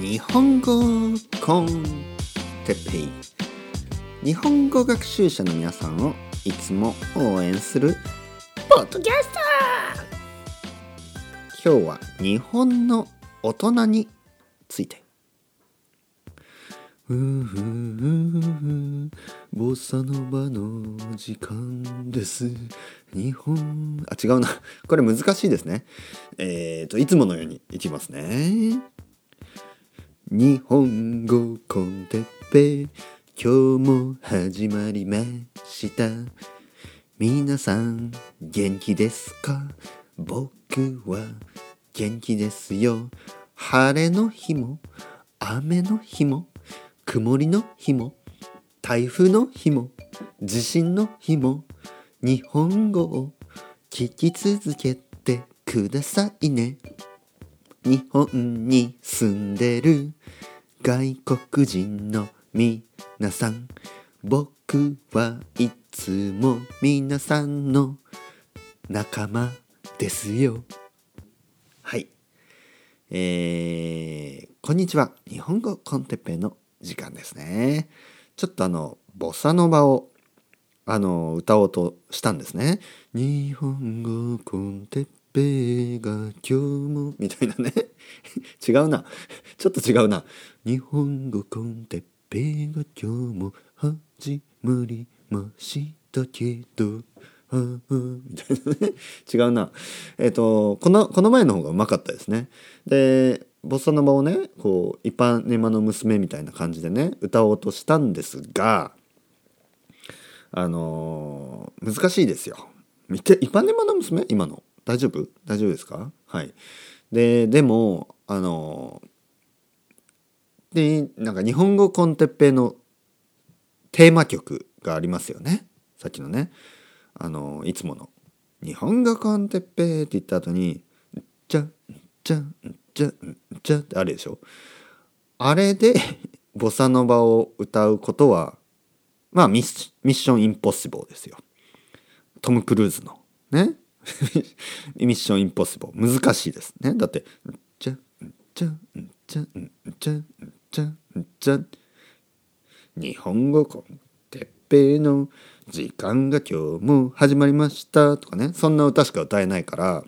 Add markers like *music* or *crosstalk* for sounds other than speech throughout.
日本語コンテッペイ。日本語学習者の皆さんをいつも応援するポッドキャスター今日は日本の大人について。ふうふうふうボサノバの時間です。日本あ違うな。これ難しいですね。えーといつものようにいきますね。日本語コンテッペ今日も始まりました。皆さん元気ですか？僕は元気ですよ。晴れの日も雨の日も曇りの日も台風の日も地震の日も日本語を聞き続けてくださいね。日本に住んでる外国人の皆さん。僕はいつも皆さんの仲間ですよ。はい。えー、こんにちは。日本語コンテッペの時間ですね。ちょっとあのボサノバをあの歌おうとしたんですね。日本語コンテッペが今日もみたいなね。*laughs* 違うな。ちょっと違うな。日本語コンテッペが今日も始まりましたけど。みたいなね。違うな。えっ、とこのこの前の方がうまかったですね。でボサノバをねこう一般ネマの娘みたいな感じでね歌おうとしたんですがあのー難しいですよ。見て一般ネマの娘？今の。大丈夫？大丈夫ですか？はい。ででもあのでなんか日本語コンテッペイのテーマ曲がありますよね？さっきのね。あのいつもの「日本語コンテッペイ」って言った後に「じゃんじゃんじゃんじゃん」ってあるでしょ？あれで *laughs* ボサノバを歌うことはまあミッミッションインポッシブルですよ。トム・クルーズの。ね？ミッションインポッシブル難しいです。ね。だって「じゃんじゃんじゃんじゃんじゃんじゃ」日本語コンテッペの時間が今日も始まりましたとかね。そんな歌しか歌えないから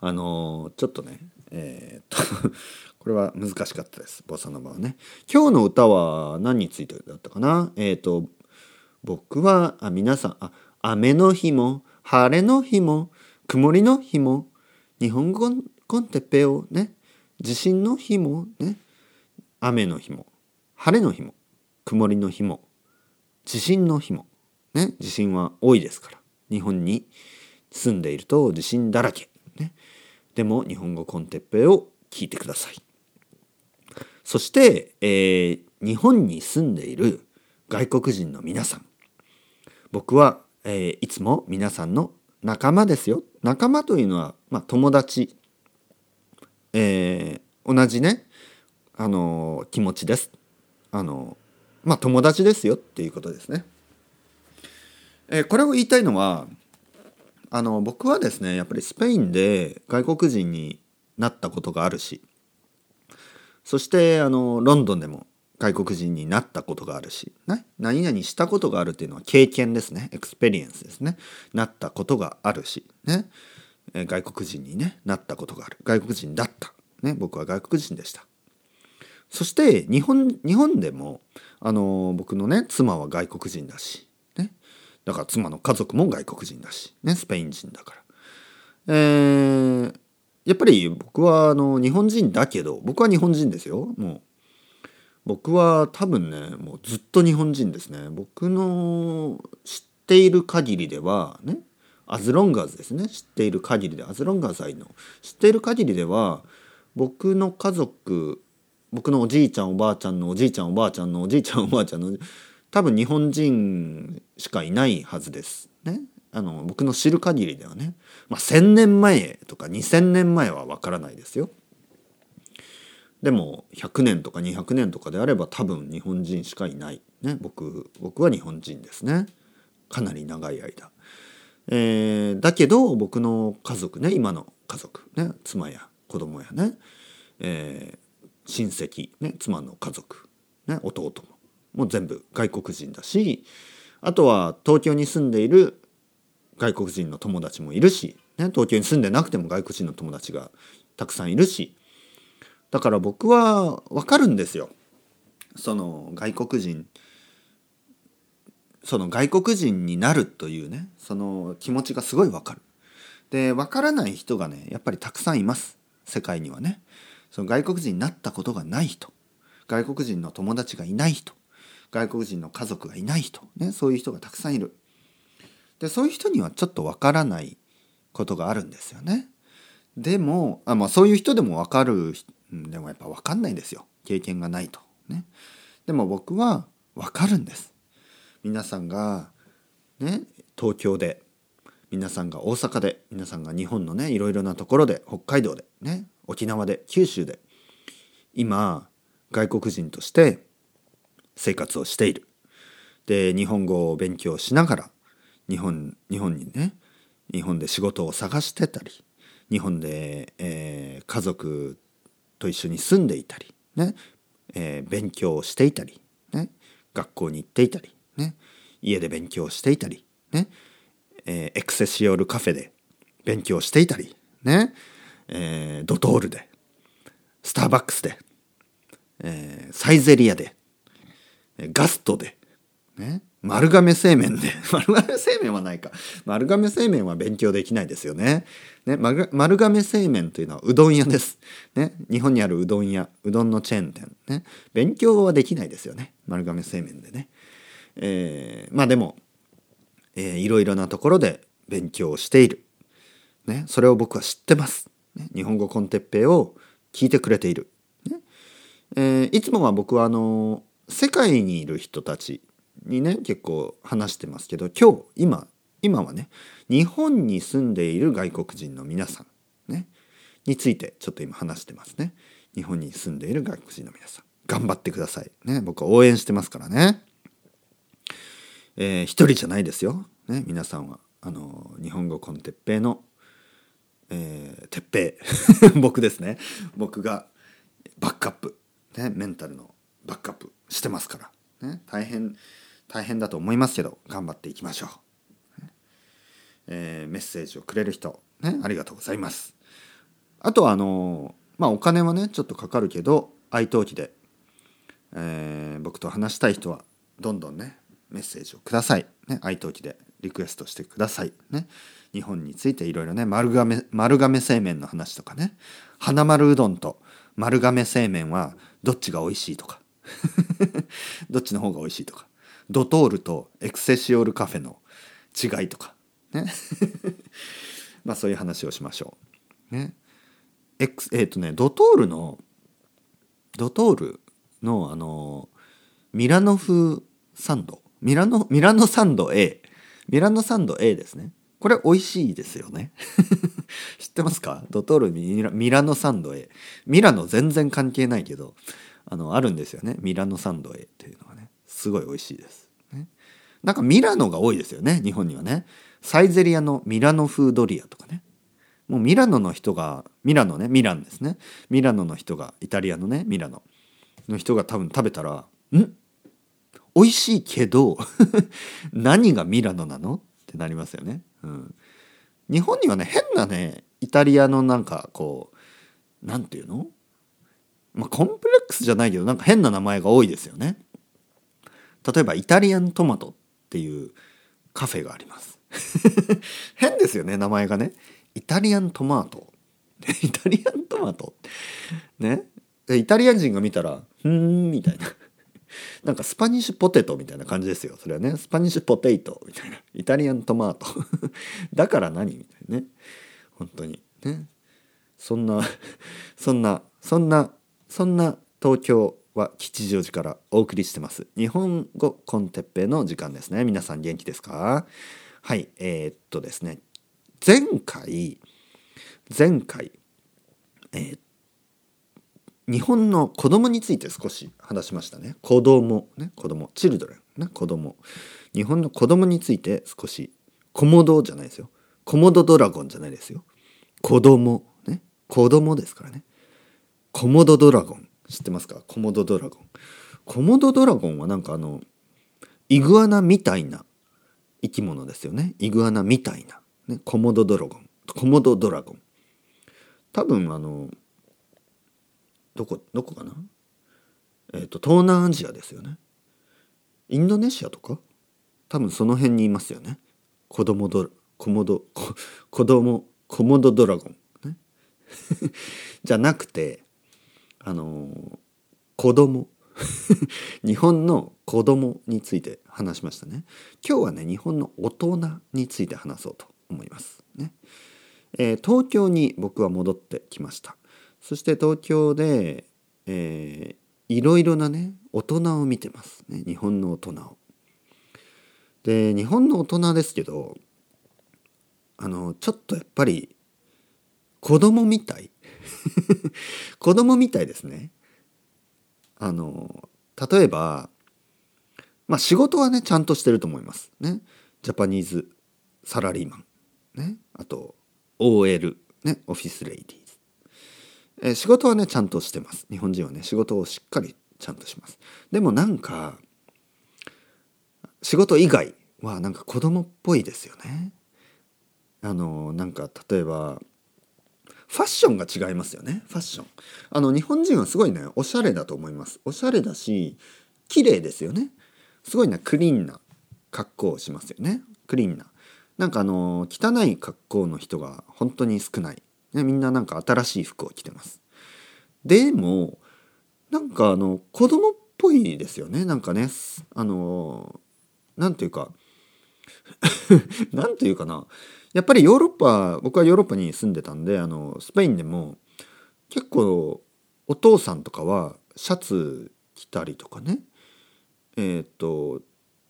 あのーちょっとねえーっと *laughs* これは難しかったです。ボサノバはね。今日の歌は何についてだったかな？えーっと僕はあ皆さんあ雨の日も晴れの日も曇りの日も日本語コンテッペをね地震の日もね雨の日も晴れの日も曇りの日も地震の日もね地震は多いですから日本に住んでいると地震だらけね。でも日本語コンテッペを聞いてください。そして、えー日本に住んでいる外国人の皆さん僕は、えーいつも皆さんの仲間ですよ。仲間というのは、まあ、友達、えー同じねあの気持ちです。あのまあ友達ですよっていうことですね。えこれを言いたいのはあの僕はですねやっぱりスペインで外国人になったことがあるしそしてあのロンドンでも外国人になったことがあるし、ね、何々したことがあるっていうのは経験ですね。 experience ですね。なったことがあるしね。外国人に、ね、なったことがある。外国人だった、ね、僕は外国人でした。そして日本日本でもあの僕のね妻は外国人だし、ね、だから妻の家族も外国人だし、ね、スペイン人だから。えーやっぱり僕はあの日本人だけど僕は日本人ですよ。もう僕は多分ねもうずっと日本人ですね。僕の知っている限りではねアズロンガーズですね。知っている限りでアズロンガーズ愛の知っている限りでは僕の家族僕のおじいちゃんおばあちゃんのおじいちゃんおばあちゃんのおじいちゃんおばあちゃんの多分日本人しかいないはずです。ね。あの僕の知る限りではね、まあ、1,000年前とか2,000年前は分からないですよ。でも100年とか200年とかであれば多分日本人しかいない。ね僕僕は日本人ですね。かなり長い間、えーだけど僕の家族ね今の家族ね妻や子供やね、えー親戚、ね、妻の家族、ね、弟ももう全部外国人だしあとは東京に住んでいる外国人の友達もいるし、ね、東京に住んでなくても外国人の友達がたくさんいるしだから僕は分かるんですよその外国人その外国人になるというねその気持ちがすごい分かる。で分からない人がねやっぱりたくさんいます世界にはね。その外国人になったことがない人外国人の友達がいない人外国人の家族がいない人、ね、そういう人がたくさんいる。でそういう人にはちょっと分からないことがあるんですよね。でもあ、まあ、そういう人でも分かるでもやっぱ分かんないんですよ経験がないと。ね、でも僕は分かるんです。皆さんがね東京で皆さんが大阪で皆さんが日本のねいろいろなところで北海道でね沖縄で九州で今外国人として生活をしている。で日本語を勉強しながら日本日本にね日本で仕事を探してたり日本で、えー、家族と一緒に住んでいたりね、えー、勉強をしていたり、ね、学校に行っていたり、ね、家で勉強していたり、ねえー、エクセシオールカフェで勉強していたり、ねえー、ドトールでスターバックスで、えー、サイゼリアでガストで、ね、丸亀製麺で *laughs* 丸亀製麺はないか。丸亀製麺は勉強できないですよね。ね丸亀製麺というのはうどん屋です、ね、日本にあるうどん屋うどんのチェーン店、ね、勉強はできないですよね。丸亀製麺でね、えー、まあでも、えー、いろいろなところで勉強している、ね、それを僕は知ってます、ね、日本語コンテッペイを聞いてくれている、ねえー、いつもは僕はあの世界にいる人たちにね結構話してますけど今日今今はね日本に住んでいる外国人の皆さんねについてちょっと今話してますね。日本に住んでいる外国人の皆さん頑張ってくださいね。僕は応援してますからね。えー、一人じゃないですよ、ね、皆さんはあの日本語コンテッペイの、えー、鉄平 *laughs* 僕ですね。僕がバックアップ、ね、メンタルのバックアップしてますから、ね、大変大変だと思いますけど頑張っていきましょう、えー、メッセージをくれる人、ね、ありがとうございます。あとはあのまあお金はねちょっとかかるけど愛登記で、えー、僕と話したい人はどんどんねメッセージをください、ね、愛登記でリクエストしてください、ね、日本についていろいろね丸亀丸亀製麺の話とかね。花丸うどんと丸亀製麺はどっちが美味しいとか。*laughs* どっちの方が美味しいとか。ドトールとエクセシオールカフェの違いとかね。*laughs* まあそういう話をしましょう。ね。えっ、ー、とねドトールのドトールのあのミラノ風サンド。ミラノミラノサンド A ミラノサンド A ですね。これ美味しいですよね。*laughs* 知ってますか？ドトールミラミラノサンド A ミラノ全然関係ないけどあのあるんですよね。ミラノサンド A っていうのがね。すごい美味しいです、なんかミラノが多いですよね日本にはね。サイゼリアのミラノ風ドリアとかね。もうミラノの人がミラノねミランですね。ミラノの人がイタリアのねミラノの人が多分食べたら「ん？美味しいけど *laughs* 何がミラノなの?」ってなりますよね。うん、日本にはね変なねイタリアのなんかこうなんていうの？まあ、コンプレックスじゃないけどなんか変な名前が多いですよね。例えばイタリアントマト。っていうカフェがあります。*laughs* 変ですよね名前がね。イタリアントマート。*laughs* イタリアントマト？ね？イタリア人が見たら「ふん」みたいな。*laughs* なんか Spanish potato みたいな感じですよ。それはね。 Spanish potato みたいな。 Italian tomato。だから何？みたいなね。本当に。ね？そんな、そんな、そんなそんな東京は吉祥寺からお送りしてます。日本語 con Teppei の時間ですね。皆さん元気ですか？はいえー、っとですね。前回前回えー、日本の子供について少し話しましたね。子供ね子供。チルドレンね子供。日本の子供について少しコモドじゃないですよ。コモドドラゴンじゃないですよ。子供ね子供ですからね。コモドドラゴン。知ってますか？コモドドラゴン。コモドドラゴンはなんかあのイグアナみたいな生き物ですよね。イグアナみたいな、ね、コモドドラゴン。コモドドラゴン。多分あのどこどこかな？えっ、ー、と東南アジアですよね。インドネシアとか？多分その辺にいますよね。子供ドコモド *laughs* 子供コモドドラゴン、ね、*laughs* じゃなくてあの子供。*laughs* 日本の子供について話しましたね。今日はね日本の大人について話そうと思いますね、えー、東京に僕は戻ってきました。そして東京で、えー、いろいろなね大人を見てますね。日本の大人を。で日本の大人ですけどあのちょっとやっぱり子供みたい。*laughs* 子供みたいですね。あの例えばまあ仕事はねちゃんとしてると思います。ね。ジャパニーズサラリーマン。ね。あと OL ね。オフィスレイディーズ、えー、仕事はねちゃんとしてます。日本人はね仕事をしっかりちゃんとします。でもなんか仕事以外はなんか子供っぽいですよね。あのなんか例えばファッションが違いますよね。ファッション。あの日本人はすごいねおしゃれだと思います。おしゃれだし綺麗ですよね。すごいねクリーンな格好をしますよね。クリーンな。なんかあの汚い格好の人が本当に少ない、ね、みんななんか新しい服を着てます。でもなんかあの子供っぽいですよね。なんかねあのなんていうか *laughs* なんていうかな。やっぱりヨーロッパ僕はヨーロッパに住んでたんであのスペインでも結構お父さんとかはシャツ着たりとかね。えっ、ー、と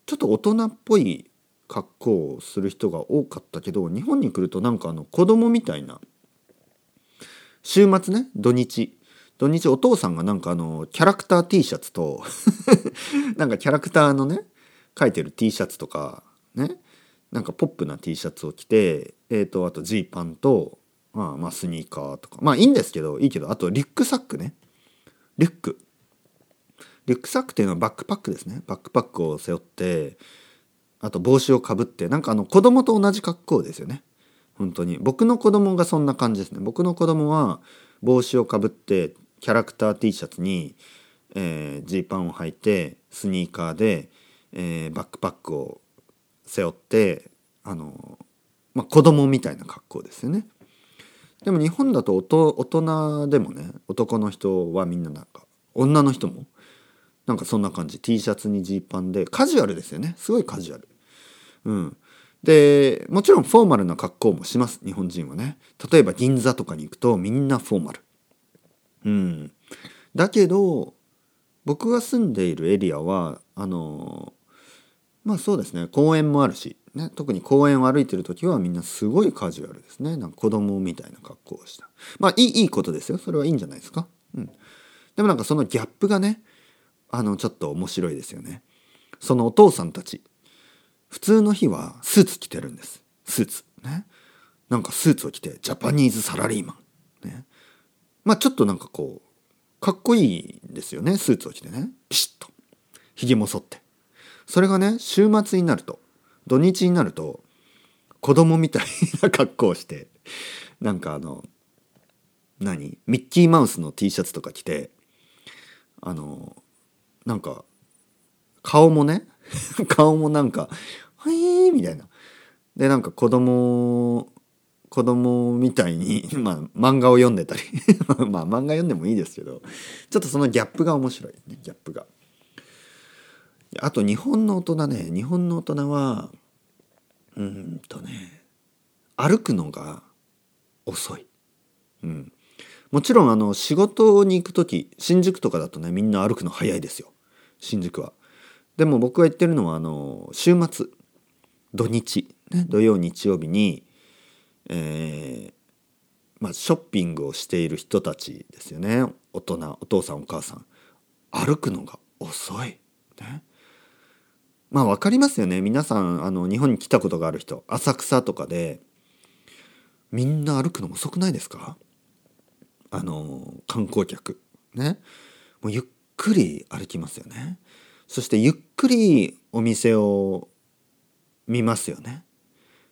ちょっと大人っぽい格好をする人が多かったけど日本に来るとなんかあの子供みたいな週末ね土日。土日お父さんがなんかあのキャラクター T シャツと *laughs* なんかキャラクターのね書いてる T シャツとかね。なんかポップな T シャツを着て、えーと、あとジーパンと、まあ、まあスニーカーとか。まあいいんですけどいいけどあとリュックサックね。リュック。リュックサックっていうのはバックパックですね。バックパックを背負ってあと帽子をかぶってなんかあの子供と同じ格好ですよね。本当に。僕の子供がそんな感じですね。僕の子供は帽子をかぶってキャラクター T シャツにジー、えー、パンを履いてスニーカーで、えー、バックパックを背負ってあの、まあ、子供みたいな格好ですよね。でも日本だと大人でもね男の人はみんななんか女の人もなんかそんな感じ T シャツにジーパンでカジュアルですよねすごいカジュアル。うん、でもちろんフォーマルな格好もします日本人はね例えば銀座とかに行くとみんなフォーマル。うん、だけど僕が住んでいるエリアはあのまあそうですね。公園もあるし、ね、特に公園を歩いてる時はみんなすごいカジュアルですね。なんか子供みたいな格好をした。まあいいいいことですよ。それはいいんじゃないですか、うん、でもなんかそのギャップがねあのちょっと面白いですよね。そのお父さんたち。普通の日はスーツ着てるんです。スーツ。ね。なんかスーツを着てジャパニーズサラリーマン。ね。まあちょっとなんかこうかっこいいんですよね。スーツを着てね。ピシッと。ひげも剃って。それがね週末になると土日になると子供みたいな *laughs* 格好をしてなんかあの何？ミッキーマウスの T シャツとか着てあのなんか顔もね *laughs* 顔もなんか「はい」みたいな。でなんか子供子供みたいに、*laughs* まあ、漫画を読んでたり。まあ漫画読んでもいいですけどちょっとそのギャップが面白いギャップが。あと日本の大人ね日本の大人はうんとね歩くのが遅い。うん、もちろんあの仕事に行く時新宿とかだとねみんな歩くの早いですよ新宿は。でも僕が言ってるのはあの週末土日、ね、土曜日曜日に、えーまあ、ショッピングをしている人たちですよね大人お父さんお母さん歩くのが遅い。ね、まあ分かりますよね。皆さんあの日本に来たことがある人。浅草とかでみんな歩くの遅くないですか？あの観光客。ね。もうゆっくり歩きますよね。そしてゆっくりお店を見ますよね。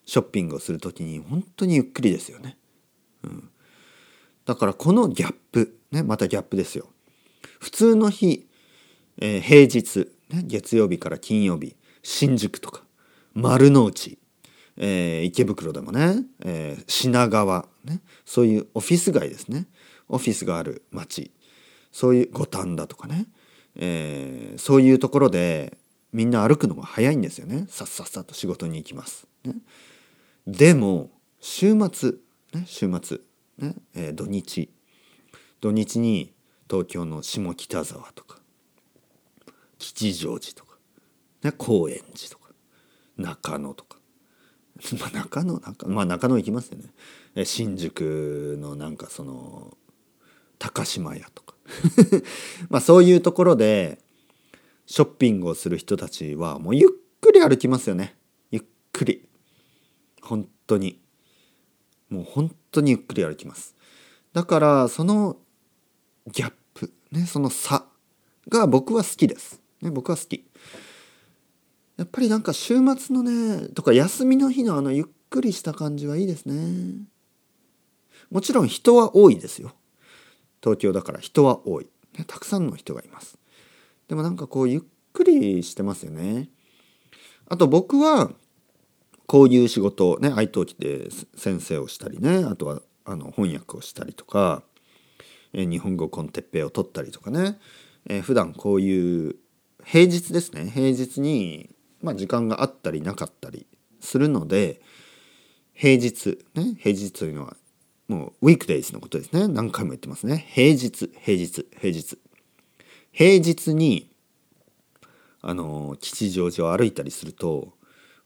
ショッピングをする時に本当にゆっくりですよね、うん、だからこのギャップ。ね。またギャップですよ。普通の日、えー、平日、ね、月曜日から金曜日新宿とか丸の内、えー、池袋でもね、えー、品川、ね、そういうオフィス街ですね。オフィスがある街そういう五反田とかね、えー、そういうところでみんな歩くのが早いんですよね。さっさっさと仕事に行きます。ね、でも週末、ね、週末、ねえー、土日。土日に東京の下北沢とか吉祥寺とか、ね、高円寺とか中野とか。*laughs* まあ中野中,、まあ、中野行きますよね。新宿のなんかその高島屋とか。*laughs* まあそういうところでショッピングをする人たちはもうゆっくり歩きますよね。ゆっくり。本当に。もう本当にゆっくり歩きます。だからそのギャップねその差が僕は好きです、ね、僕は好き。やっぱりなんか週末のねとか休みの日のあのゆっくりした感じはいいですね。もちろん人は多いですよ。東京だから人は多い、ね、たくさんの人がいます。でもなんかこうゆっくりしてますよね。あと僕はこういう仕事ね愛登記で先生をしたりねあとはあの翻訳をしたりとか、え日本語コンテッペイを取ったりとかね、えー、普段こういう平日ですね。平日に、まあ、時間があったりなかったりするので平日ね平日というのはもうウィークデイズのことですね。何回も言ってますね。平日平日平日。平日にあの吉祥寺を歩いたりすると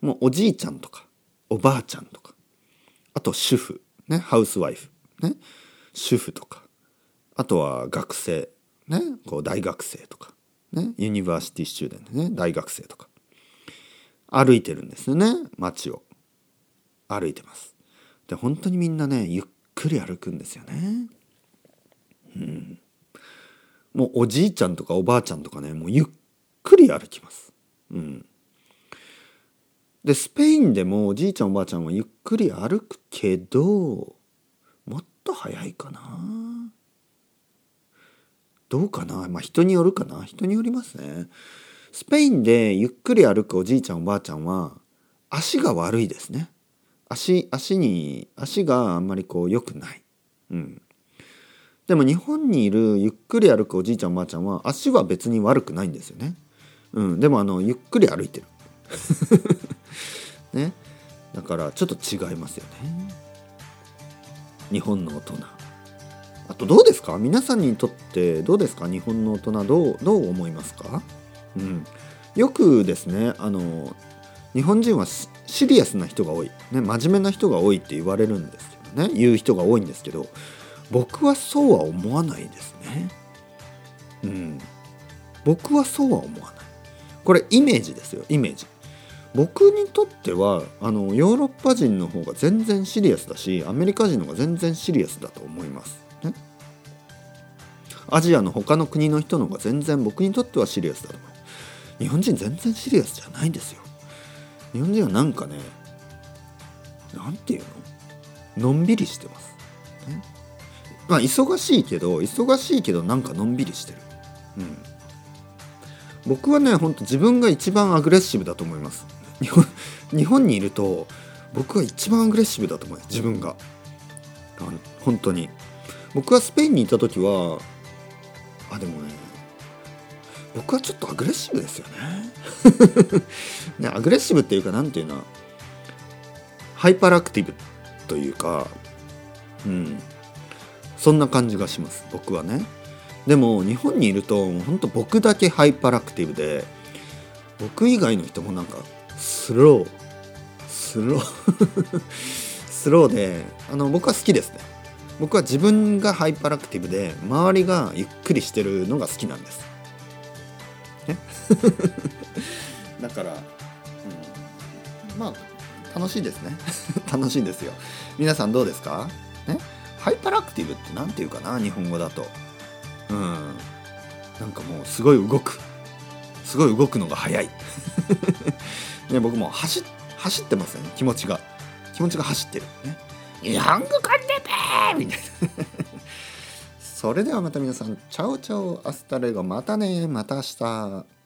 もうおじいちゃんとかおばあちゃんとかあと主婦ね housewife ね主婦とかあとは学生ねこう大学生とか。ね。 university student ね。大学生とか。歩いてるんですよね。街を。歩いてます。で本当にみんなねゆっくり歩くんですよね。うん。もうおじいちゃんとかおばあちゃんとかねもうゆっくり歩きます。うん。でスペインでもおじいちゃんおばあちゃんはゆっくり歩くけどもっと早いかなどうかな？まあ人によるかな？人によりますね。スペインでゆっくり歩くおじいちゃんおばあちゃんは足が悪いですね。足足に足があんまりこう良くない。うん。でも日本にいるゆっくり歩くおじいちゃんおばあちゃんは足は別に悪くないんですよね。うん。でもあのゆっくり歩いてる。*laughs* ね。だからちょっと違いますよね。日本の大人。あとどうですか？皆さんにとってどうですか？日本の大人どうどう思いますか、うん、よくですねあの日本人はシリアスな人が多い、ね、真面目な人が多いって言われるんですけどね。言う人が多いんですけど僕はそうは思わないですね。うん。僕はそうは思わない。これイメージですよ。イメージ。僕にとってはあのヨーロッパ人の方が全然シリアスだしアメリカ人の方が全然シリアスだと思います。アジアの他の国の人の方が全然僕にとってはシリアスだと思う。日本人全然シリアスじゃないんですよ。日本人はなんかねなんていうの？のんびりしてます。ね、まあ忙しいけど忙しいけどなんかのんびりしてる。うん僕はねほんと自分が一番アグレッシブだと思います日本日本にいると僕は一番アグレッシブだと思う自分が本当に僕はスペインにいた時はあでもね僕はちょっとアグレッシブですよね。*laughs* ねアグレッシブっていうか何ていうの hyperactive というかうん。そんな感じがします僕はね。でも日本にいると本当僕だけ hyperactive で僕以外の人もなんかスロースロー *laughs* スローであの僕は好きですね。僕は自分が hyperactive で周りがゆっくりしてるのが好きなんです。ね、*laughs* だから、うん、まあ楽しいですね。*laughs* 楽しいですよ。皆さんどうですか、ね、ハイパラクティブって何て言うかな日本語だと。うん、なんかもうすごい動く。すごい動くのが早い、*laughs* ね、僕も走走ってますよね気持ちが。気持ちが走ってる。ね？ーみたいな。それではまた皆さんチャオチャオアスタレゴまたねまた明日。